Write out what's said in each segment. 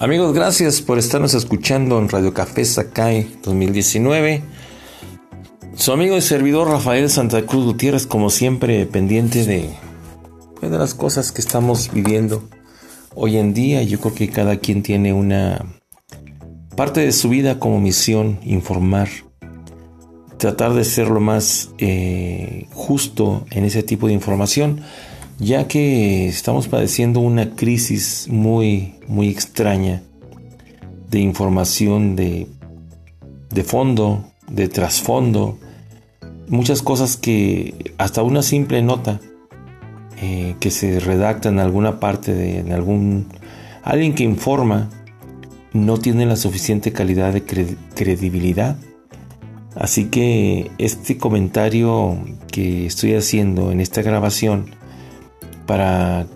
Amigos, gracias por estarnos escuchando en Radio Café Sakai 2019. Su amigo y servidor Rafael Santa Cruz Gutiérrez, como siempre, pendiente de, pues, de las cosas que estamos viviendo hoy en día. Yo creo que cada quien tiene una parte de su vida como misión informar, tratar de ser lo más eh, justo en ese tipo de información ya que estamos padeciendo una crisis muy, muy extraña de información de, de fondo, de trasfondo, muchas cosas que hasta una simple nota eh, que se redacta en alguna parte de en algún alguien que informa no tiene la suficiente calidad de credibilidad. Así que este comentario que estoy haciendo en esta grabación para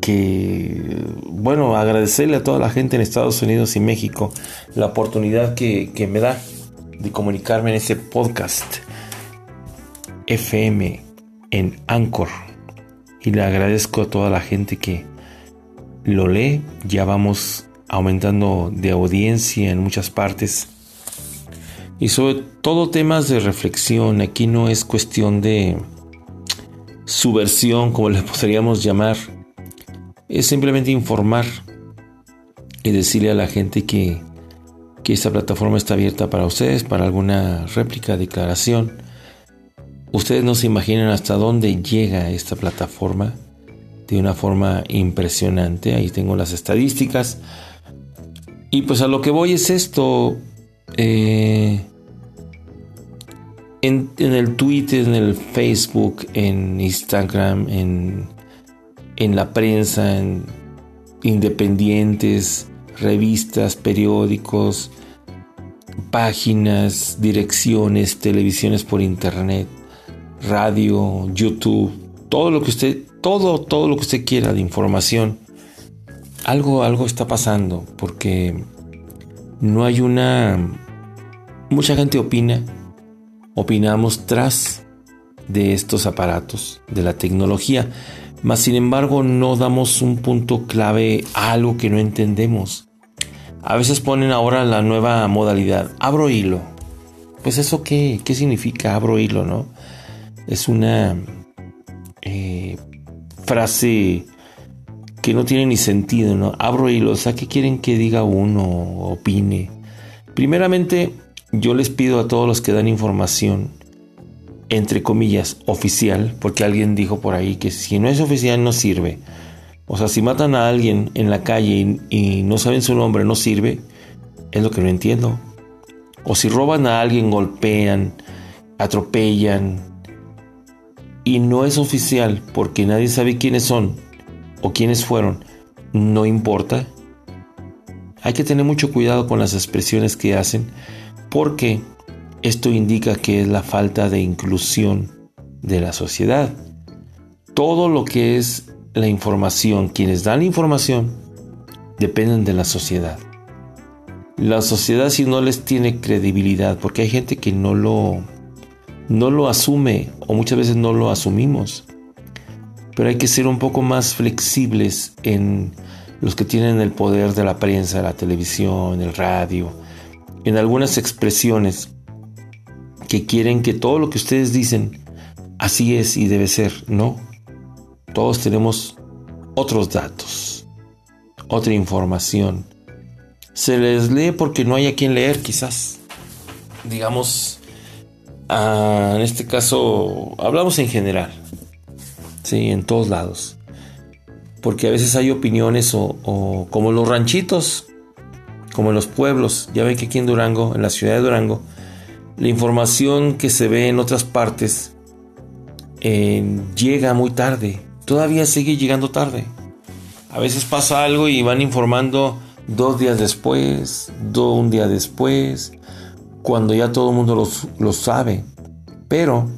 que, bueno, agradecerle a toda la gente en Estados Unidos y México la oportunidad que, me da de comunicarme en este podcast FM en Anchor. Y le agradezco a toda la gente que lo lee. Ya vamos aumentando de audiencia en muchas partes. Y sobre todo temas de reflexión. Aquí no es cuestión de subversión, como le podríamos llamar, es simplemente informar y decirle a la gente que, que esta plataforma está abierta para ustedes, para alguna réplica, declaración. Ustedes no se imaginan hasta dónde llega esta plataforma de una forma impresionante. Ahí tengo las estadísticas. Y pues a lo que voy es esto. Eh, en, el Twitter, en el Facebook, en Instagram, en, en la prensa, en independientes, revistas, periódicos, páginas, direcciones, televisiones por internet, radio, YouTube, todo lo que usted, todo, todo lo que usted quiera de información. Algo, algo está pasando porque no hay una. Mucha gente opina, opinamos tras de estos aparatos, de la tecnología, mas sin embargo no damos un punto clave a algo que no entendemos. A veces ponen ahora la nueva modalidad, abro hilo. Pues eso qué, qué significa abro hilo, ¿no? Es una eh, frase que no tiene ni sentido, ¿no? Abro hilo, o sea, ¿qué quieren que diga uno, opine? Primeramente, yo les pido a todos los que dan información, entre comillas, oficial, porque alguien dijo por ahí que si no es oficial no sirve. O sea, si matan a alguien en la calle y, no saben su nombre, no sirve, es lo que no entiendo. O si roban a alguien, golpean, atropellan, y no es oficial porque nadie sabe quiénes son o quiénes fueron, no importa. Hay que tener mucho cuidado con las expresiones que hacen porque esto indica que es la falta de inclusión de la sociedad. Todo lo que es la información, quienes dan la información, dependen de la sociedad. La sociedad si no les tiene credibilidad, porque hay gente que no lo, no lo asume o muchas veces no lo asumimos. Pero hay que ser un poco más flexibles en los que tienen el poder de la prensa, la televisión, el radio, en algunas expresiones que quieren que todo lo que ustedes dicen así es y debe ser. No, todos tenemos otros datos, otra información. Se les lee porque no hay a quien leer quizás. Digamos, ah, en este caso hablamos en general, sí, en todos lados. Porque a veces hay opiniones o, o como los ranchitos como en los pueblos. Ya ven que aquí en Durango, en la ciudad de Durango, la información que se ve en otras partes eh, llega muy tarde. Todavía sigue llegando tarde. A veces pasa algo y van informando dos días después, un día después, cuando ya todo el mundo lo, lo sabe. Pero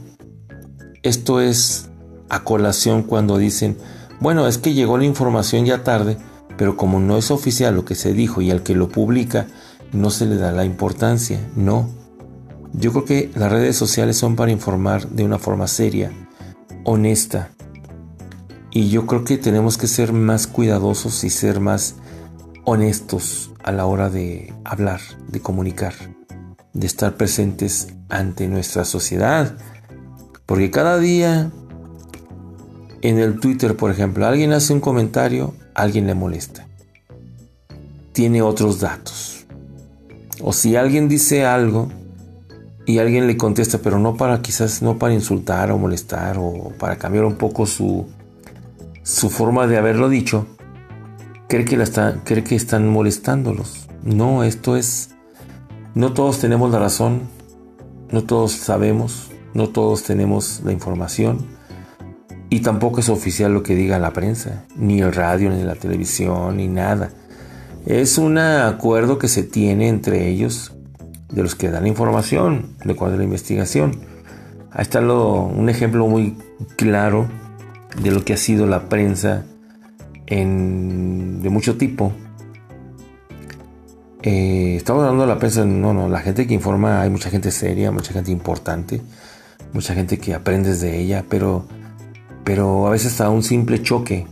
esto es a colación cuando dicen, bueno, es que llegó la información ya tarde, pero como no es oficial lo que se dijo y al que lo publica no se le da la importancia, no. Yo creo que las redes sociales son para informar de una forma seria, honesta. Y yo creo que tenemos que ser más cuidadosos y ser más honestos a la hora de hablar, de comunicar, de estar presentes ante nuestra sociedad. Porque cada día en el Twitter, por ejemplo, alguien hace un comentario, alguien le molesta. Tiene otros datos. O si alguien dice algo y alguien le contesta, pero no para quizás no para insultar o molestar o para cambiar un poco su su forma de haberlo dicho, cree que la está, cree que están molestándolos. No, esto es no todos tenemos la razón, no todos sabemos, no todos tenemos la información y tampoco es oficial lo que diga la prensa, ni el radio, ni la televisión, ni nada. Es un acuerdo que se tiene entre ellos de los que dan información, de acuerdo a la investigación. Ahí está un ejemplo muy claro de lo que ha sido la prensa de mucho tipo. Eh, estamos hablando de la prensa, no, no, la gente que informa, hay mucha gente seria, mucha gente importante, mucha gente que aprendes de ella, pero pero a veces a un simple choque.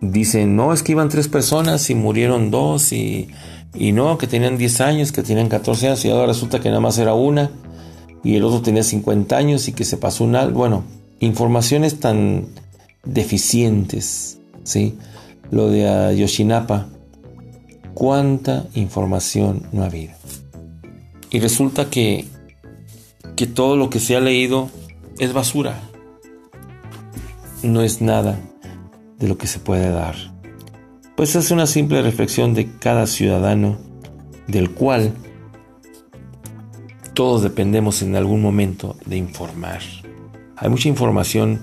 Dicen, no, es que iban tres personas y murieron dos y, y no, que tenían 10 años, que tenían 14 años y ahora resulta que nada más era una y el otro tenía 50 años y que se pasó un al. Bueno, informaciones tan deficientes, ¿sí? Lo de Ayotzinapa, cuánta información no ha habido. Y resulta que, que todo lo que se ha leído es basura no es nada de lo que se puede dar. Pues es una simple reflexión de cada ciudadano del cual todos dependemos en algún momento de informar. Hay mucha información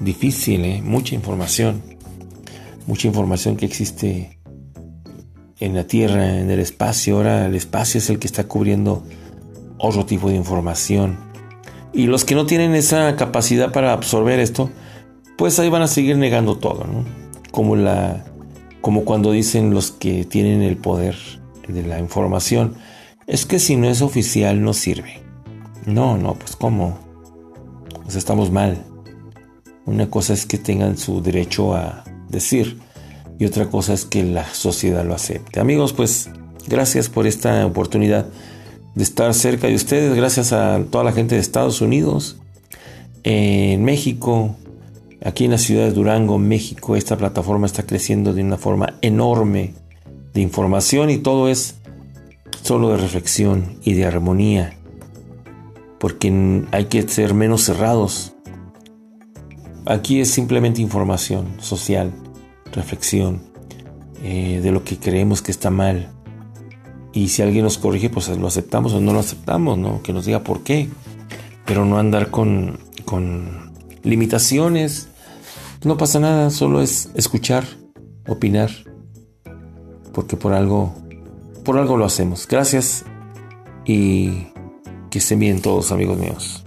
difícil, ¿eh? mucha información, mucha información que existe en la Tierra, en el espacio. Ahora el espacio es el que está cubriendo otro tipo de información. Y los que no tienen esa capacidad para absorber esto, pues ahí van a seguir negando todo, ¿no? Como la como cuando dicen los que tienen el poder de la información, es que si no es oficial no sirve. No, no, pues cómo? Pues estamos mal. Una cosa es que tengan su derecho a decir y otra cosa es que la sociedad lo acepte. Amigos, pues gracias por esta oportunidad de estar cerca de ustedes, gracias a toda la gente de Estados Unidos, en México, Aquí en la ciudad de Durango, México, esta plataforma está creciendo de una forma enorme de información y todo es solo de reflexión y de armonía, porque hay que ser menos cerrados. Aquí es simplemente información social, reflexión eh, de lo que creemos que está mal. Y si alguien nos corrige, pues lo aceptamos o no lo aceptamos, ¿no? Que nos diga por qué. Pero no andar con, con limitaciones no pasa nada, solo es escuchar, opinar, porque por algo, por algo lo hacemos. Gracias y que estén bien todos amigos míos.